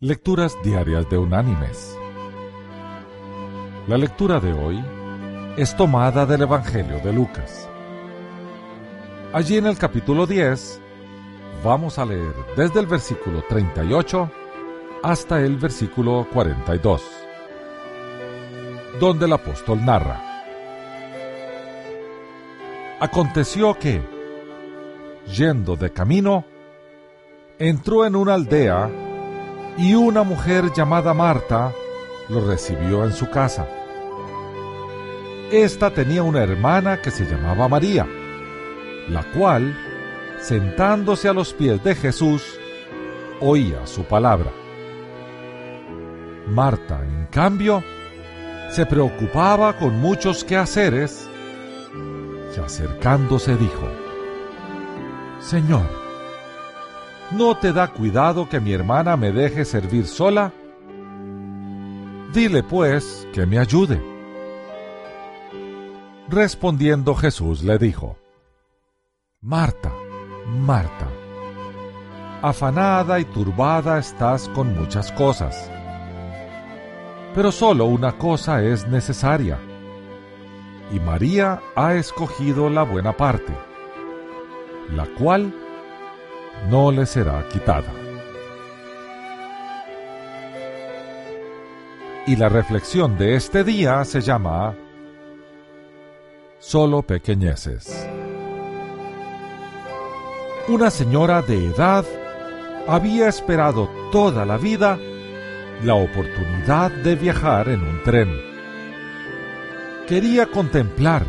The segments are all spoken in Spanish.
Lecturas Diarias de Unánimes. La lectura de hoy es tomada del Evangelio de Lucas. Allí en el capítulo 10 vamos a leer desde el versículo 38 hasta el versículo 42, donde el apóstol narra. Aconteció que, yendo de camino, entró en una aldea y una mujer llamada Marta lo recibió en su casa. Esta tenía una hermana que se llamaba María, la cual, sentándose a los pies de Jesús, oía su palabra. Marta, en cambio, se preocupaba con muchos quehaceres y acercándose dijo, Señor, ¿No te da cuidado que mi hermana me deje servir sola? Dile pues que me ayude. Respondiendo Jesús le dijo, Marta, Marta, afanada y turbada estás con muchas cosas, pero solo una cosa es necesaria, y María ha escogido la buena parte, la cual no le será quitada. Y la reflexión de este día se llama Solo pequeñeces. Una señora de edad había esperado toda la vida la oportunidad de viajar en un tren. Quería contemplar,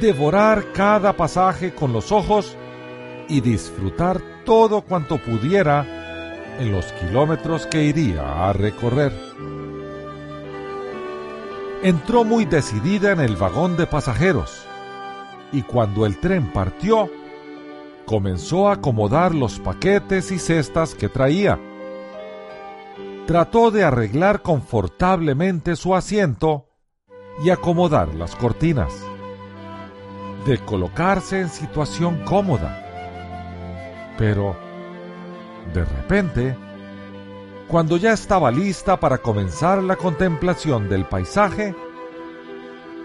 devorar cada pasaje con los ojos y disfrutar todo cuanto pudiera en los kilómetros que iría a recorrer. Entró muy decidida en el vagón de pasajeros y cuando el tren partió, comenzó a acomodar los paquetes y cestas que traía. Trató de arreglar confortablemente su asiento y acomodar las cortinas, de colocarse en situación cómoda pero, de repente, cuando ya estaba lista para comenzar la contemplación del paisaje,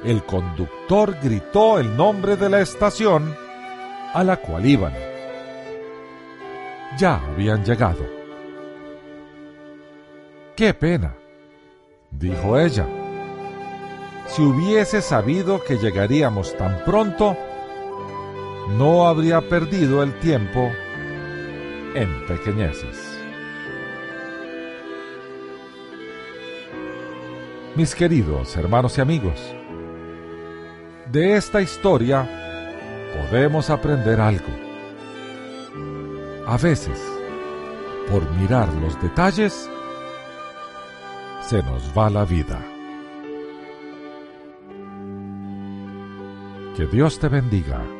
el conductor gritó el nombre de la estación a la cual iban. Ya habían llegado. ¡Qué pena! dijo ella. Si hubiese sabido que llegaríamos tan pronto, no habría perdido el tiempo en pequeñeces. Mis queridos hermanos y amigos, de esta historia podemos aprender algo. A veces, por mirar los detalles, se nos va la vida. Que Dios te bendiga